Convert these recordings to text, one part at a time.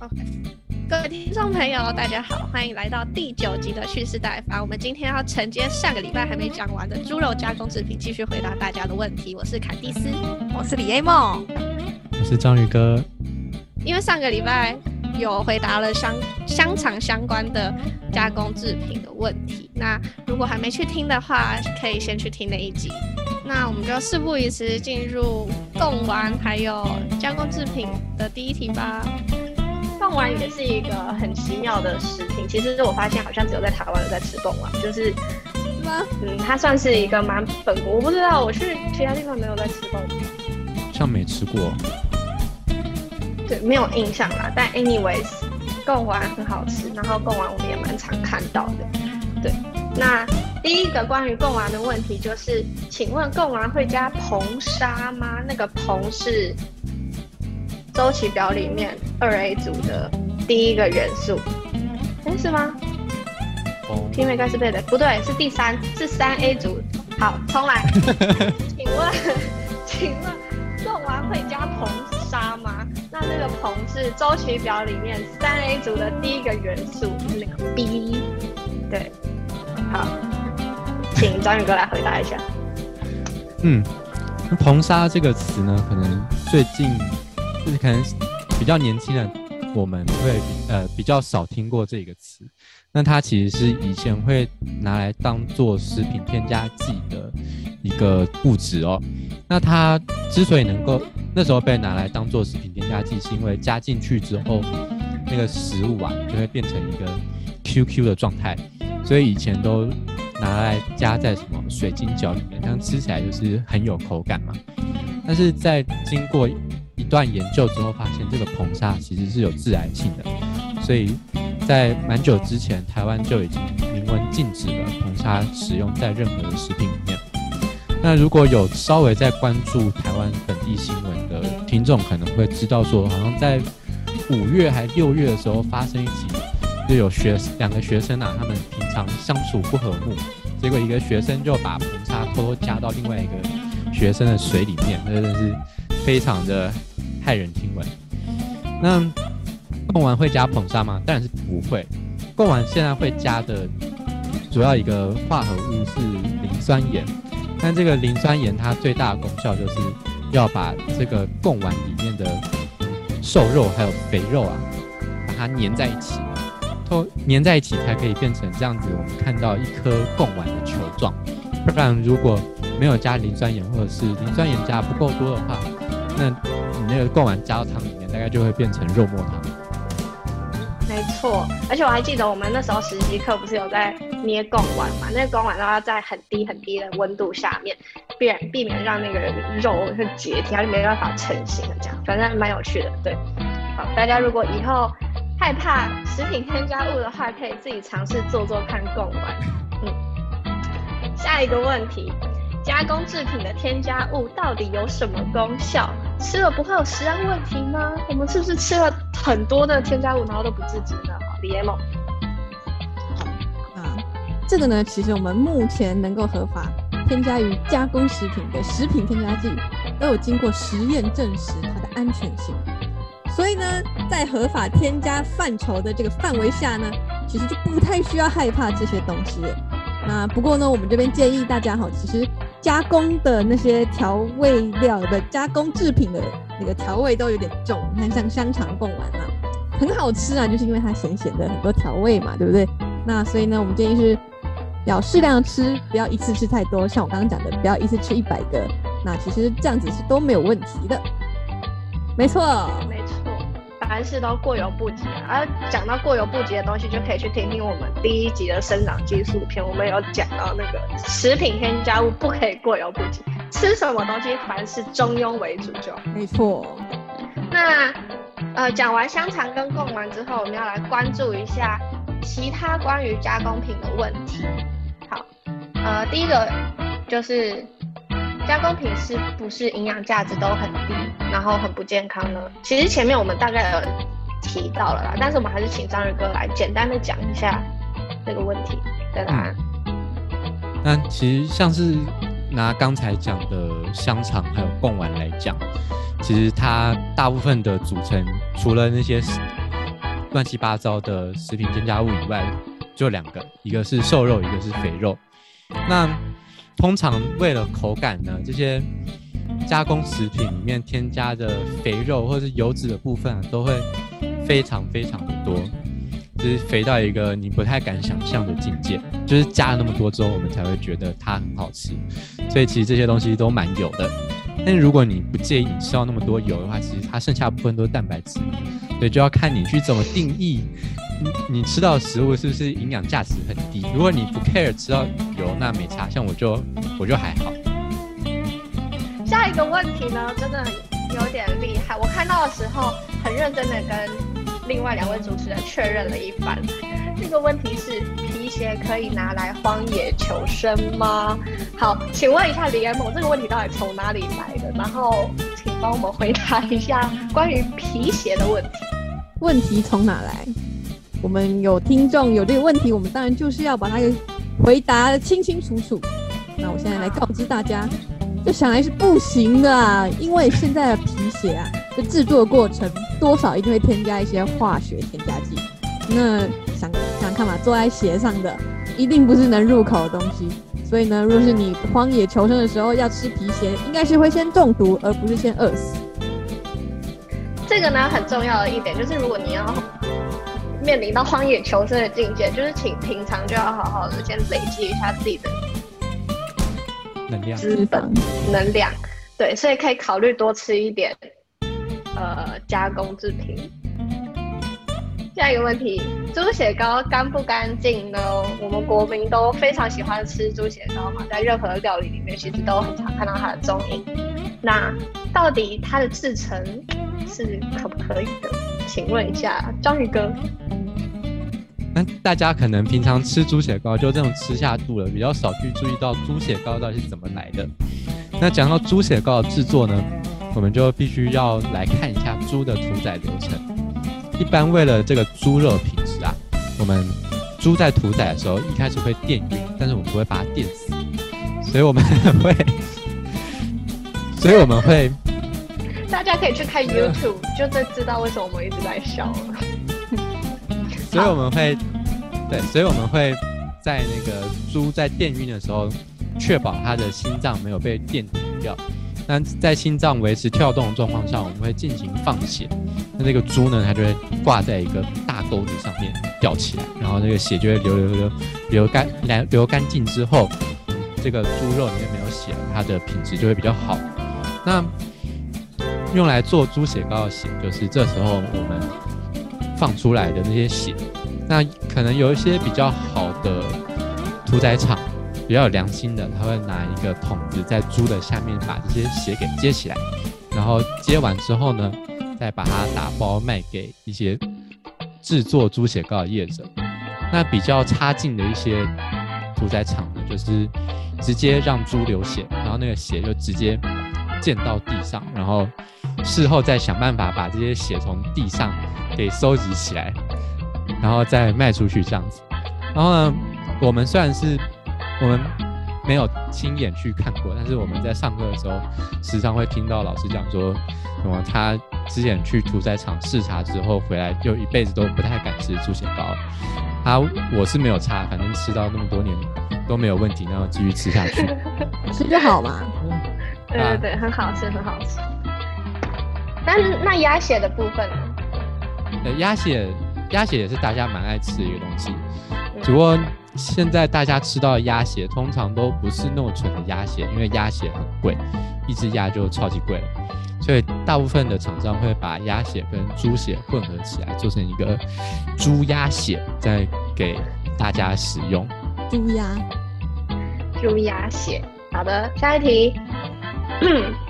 OK，各位听众朋友，大家好，欢迎来到第九集的蓄势待发。我们今天要承接上个礼拜还没讲完的猪肉加工制品，继续回答大家的问题。我是凯蒂斯，我是李 A 梦，我是章鱼哥。因为上个礼拜有回答了香香肠相关的加工制品的问题，那如果还没去听的话，可以先去听那一集。那我们就事不宜迟，进入贡丸还有加工制品的第一题吧。贡丸也是一个很奇妙的食品，其实我发现好像只有在台湾有在吃贡丸，就是吗？嗯，它算是一个蛮本国，我不知道，我去其他地方没有在吃贡丸，像没吃过。对，没有印象啦。但 anyways，贡丸很好吃，然后贡丸我们也蛮常看到的。对，那第一个关于贡丸的问题就是，请问贡丸会加硼砂吗？那个硼是周期表里面二 A 组的第一个元素，哎，是吗？哦，听没盖是对的，不对，是第三，是三 A 组。好，重来。请问，请问贡丸会加硼？砂吗？那那个硼是周期表里面三 A 组的第一个元素，就是那个 B。对，好，请张宇哥来回答一下。嗯，硼砂这个词呢，可能最近就是可能比较年轻的，我们会呃比较少听过这个词。那它其实是以前会拿来当做食品添加剂的一个物质哦。那它之所以能够那时候被拿来当做食品添加剂，是因为加进去之后，那个食物啊就会变成一个 QQ 的状态，所以以前都拿来加在什么水晶饺里面，这样吃起来就是很有口感嘛。但是在经过段研究之后，发现这个硼砂其实是有致癌性的，所以在蛮久之前，台湾就已经明文禁止了硼砂使用在任何的食品里面。那如果有稍微在关注台湾本地新闻的听众，可能会知道说，好像在五月还六月的时候发生一起，就有学两个学生啊，他们平常相处不和睦，结果一个学生就把硼砂偷偷加到另外一个学生的水里面，那真的是非常的骇人听闻。那贡丸会加硼砂吗？当然是不会。贡丸现在会加的主要一个化合物是磷酸盐。但这个磷酸盐它最大的功效就是要把这个贡丸里面的瘦肉还有肥肉啊，把它粘在一起，都粘在一起才可以变成这样子。我们看到一颗贡丸的球状，不然如果没有加磷酸盐，或者是磷酸盐加不够多的话，那那个贡丸加到汤里面，大概就会变成肉末汤。没错，而且我还记得我们那时候实习课不是有在捏贡丸嘛？那个贡丸都要在很低很低的温度下面，避免避免让那个肉会解体，它就没办法成型了。这样反正蛮有趣的。对，好，大家如果以后害怕食品添加物的话，可以自己尝试做做看贡丸。嗯，下一个问题。加工制品的添加物到底有什么功效？吃了不会有食安问题吗？我们是不是吃了很多的添加物，然后都不自知呢？李彦梦，啊，这个呢，其实我们目前能够合法添加于加工食品的食品添加剂，都有经过实验证实它的安全性。所以呢，在合法添加范畴的这个范围下呢，其实就不太需要害怕这些东西。那不过呢，我们这边建议大家哈，其实。加工的那些调味料的加工制品的那个调味都有点重，你看像香肠贡丸啊，很好吃啊，就是因为它咸咸的，很多调味嘛，对不对？那所以呢，我们建议是要适量吃，不要一次吃太多。像我刚刚讲的，不要一次吃一百个，那其实这样子是都没有问题的。没错，没错。凡事都过犹不及啊！而讲到过犹不及的东西，就可以去听听我们第一集的生长激素片，我们有讲到那个食品添加物不可以过犹不及，吃什么东西凡事中庸为主就没错。那呃，讲完香肠跟贡丸之后，我们要来关注一下其他关于加工品的问题。好，呃，第一个就是加工品是不是营养价值都很低？然后很不健康呢。其实前面我们大概有提到了啦，但是我们还是请张宇哥来简单的讲一下这个问题的答案。那其实像是拿刚才讲的香肠还有贡丸来讲，其实它大部分的组成除了那些乱七八糟的食品添加物以外，就两个，一个是瘦肉，一个是肥肉。那通常为了口感呢，这些加工食品里面添加的肥肉或者是油脂的部分啊，都会非常非常的多，就是肥到一个你不太敢想象的境界。就是加了那么多之后，我们才会觉得它很好吃。所以其实这些东西都蛮油的。但是如果你不介意你吃到那么多油的话，其实它剩下部分都是蛋白质。所以就要看你去怎么定义，你你吃到的食物是不是营养价值很低？如果你不 care 吃到油，那没差。像我就我就还好。下一个问题呢，真的有点厉害。我看到的时候很认真的跟另外两位主持人确认了一番。这个问题是皮鞋可以拿来荒野求生吗？好，请问一下李安某，这个问题到底从哪里来的？然后请帮我们回答一下关于皮鞋的问题。问题从哪来？我们有听众有这个问题，我们当然就是要把它给回答的清清楚楚。那我现在来告知大家，这想来是不行的，因为现在的皮鞋啊，的制作过程多少一定会添加一些化学添加剂。那想想看嘛，坐在鞋上的一定不是能入口的东西。所以呢，若是你荒野求生的时候要吃皮鞋，应该是会先中毒，而不是先饿死。这个呢很重要的一点就是，如果你要面临到荒野求生的境界，就是请平常就要好好的先累积一下自己的能量、脂肪、能量。对，所以可以考虑多吃一点呃加工制品。下一个问题，猪血糕干不干净呢？我们国民都非常喜欢吃猪血糕嘛，在任何料理里面其实都很常看到它的踪影。那到底它的制成？是可不可以的？请问一下章鱼哥。大家可能平常吃猪血糕就这种吃下肚了，比较少去注意到猪血糕到底是怎么来的。那讲到猪血糕的制作呢，我们就必须要来看一下猪的屠宰流程。一般为了这个猪肉品质啊，我们猪在屠宰的时候一开始会电晕，但是我们不会把它电死，所以我们会，所以我们会。大家可以去看 YouTube，就在知道为什么我们一直在笑了。所以我们会，对，所以我们会在那个猪在电晕的时候，确保它的心脏没有被电停掉。那在心脏维持跳动的状况下，我们会进行放血。那那个猪呢，它就会挂在一个大钩子上面吊起来，然后那个血就会流流流流干，流流干净之后，这个猪肉里面没有血，它的品质就会比较好。那用来做猪血糕的血，就是这时候我们放出来的那些血。那可能有一些比较好的屠宰场，比较有良心的，他会拿一个桶子在猪的下面把这些血给接起来，然后接完之后呢，再把它打包卖给一些制作猪血糕的业者。那比较差劲的一些屠宰场呢，就是直接让猪流血，然后那个血就直接溅到地上，然后。事后再想办法把这些血从地上给收集起来，然后再卖出去这样子。然后呢，我们虽然是我们没有亲眼去看过，但是我们在上课的时候时常会听到老师讲说，什么他之前去屠宰场视察之后回来，就一辈子都不太敢吃猪血糕。他我是没有差，反正吃到那么多年都没有问题，然后继续吃下去，吃就好嘛。对对对，很好吃，很好吃。但是那鸭血的部分呢？呃，鸭血，鸭血也是大家蛮爱吃的一个东西。只不过现在大家吃到的鸭血通常都不是那么纯的鸭血，因为鸭血很贵，一只鸭就超级贵了。所以大部分的厂商会把鸭血跟猪血混合起来，做成一个猪鸭血，再给大家使用。猪鸭，猪鸭血。好的，下一题。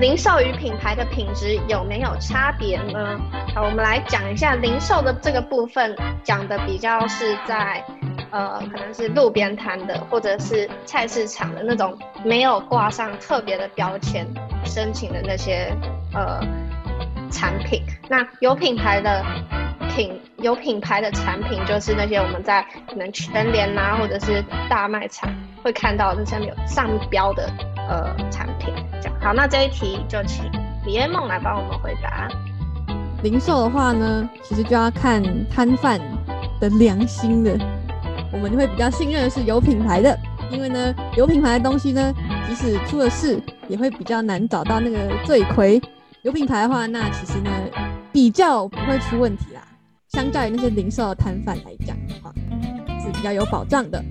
零售与品牌的品质有没有差别呢？好，我们来讲一下零售的这个部分，讲的比较是在，呃，可能是路边摊的，或者是菜市场的那种没有挂上特别的标签申请的那些呃产品。那有品牌的品有品牌的产品，就是那些我们在可能全联啊，或者是大卖场会看到那些有上标的。呃，产品这样好，那这一题就请李彦梦来帮我们回答。零售的话呢，其实就要看摊贩的良心的，我们就会比较信任的是有品牌的，因为呢，有品牌的东西呢，即使出了事，也会比较难找到那个罪魁。有品牌的话，那其实呢，比较不会出问题啦。相较于那些零售的摊贩来讲的话，是比较有保障的。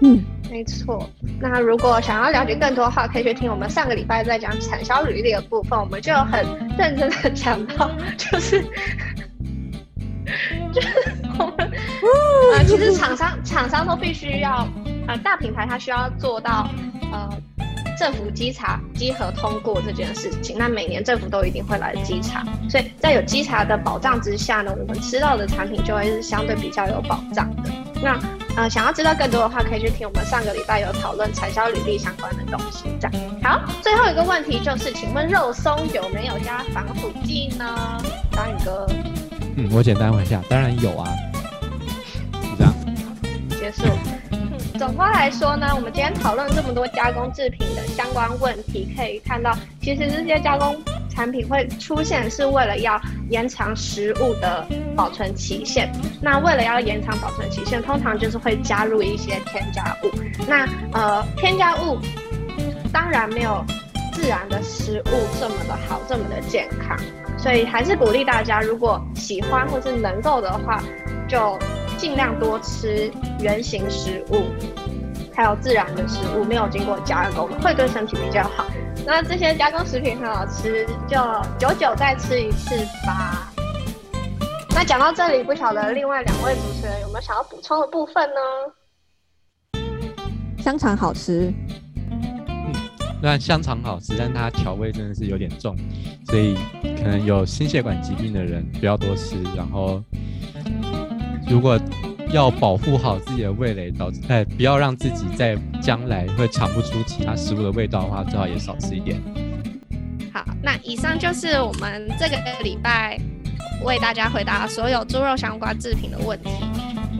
嗯，没错。那如果想要了解更多的话，可以去听我们上个礼拜在讲产销履历的部分，我们就很认真的讲到，就是就是我们啊，其实厂商厂商都必须要，呃，大品牌它需要做到呃。政府稽查稽核通过这件事情，那每年政府都一定会来稽查，所以在有稽查的保障之下呢，我们吃到的产品就会是相对比较有保障的。那呃，想要知道更多的话，可以去听我们上个礼拜有讨论产销履历相关的东西。这样好，最后一个问题就是，请问肉松有没有加防腐剂呢？张宇哥，嗯，我简单问一下，当然有啊。就这样结束。总的来说呢，我们今天讨论这么多加工制品的相关问题，可以看到，其实这些加工产品会出现是为了要延长食物的保存期限。那为了要延长保存期限，通常就是会加入一些添加物。那呃，添加物当然没有自然的食物这么的好，这么的健康。所以还是鼓励大家，如果喜欢或是能够的话，就。尽量多吃原形食物，还有自然的食物，没有经过加工，会对身体比较好。那这些加工食品很好吃，就久久再吃一次吧。那讲到这里，不晓得另外两位主持人有没有想要补充的部分呢？香肠好吃，嗯，虽然香肠好吃，但它调味真的是有点重，所以可能有心血管疾病的人不要多吃，然后。如果要保护好自己的味蕾，导致哎，不要让自己在将来会尝不出其他食物的味道的话，最好也少吃一点。好，那以上就是我们这个礼拜为大家回答所有猪肉相关制品的问题。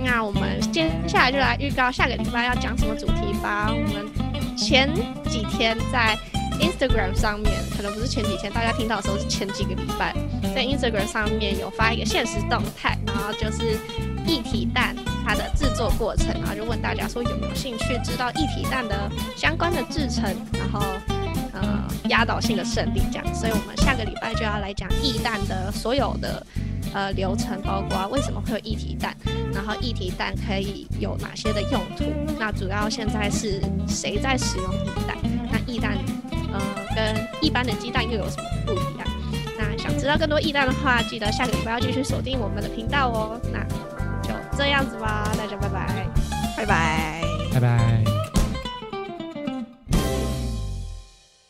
那我们接下来就来预告下个礼拜要讲什么主题吧。我们前几天在。Instagram 上面可能不是前几天，大家听到的时候是前几个礼拜，在 Instagram 上面有发一个现实动态，然后就是一体蛋它的制作过程，然后就问大家说有没有兴趣知道一体蛋的相关的制成，然后呃压倒性的胜利这样，所以我们下个礼拜就要来讲一蛋的所有的呃流程，包括为什么会有一体蛋，然后一体蛋可以有哪些的用途，那主要现在是谁在使用一蛋？那一蛋。呃，跟一般的鸡蛋又有什么不一样？那想知道更多易蛋的话，记得下个礼拜要继续锁定我们的频道哦。那这样子吧，大家拜拜，拜拜，拜拜。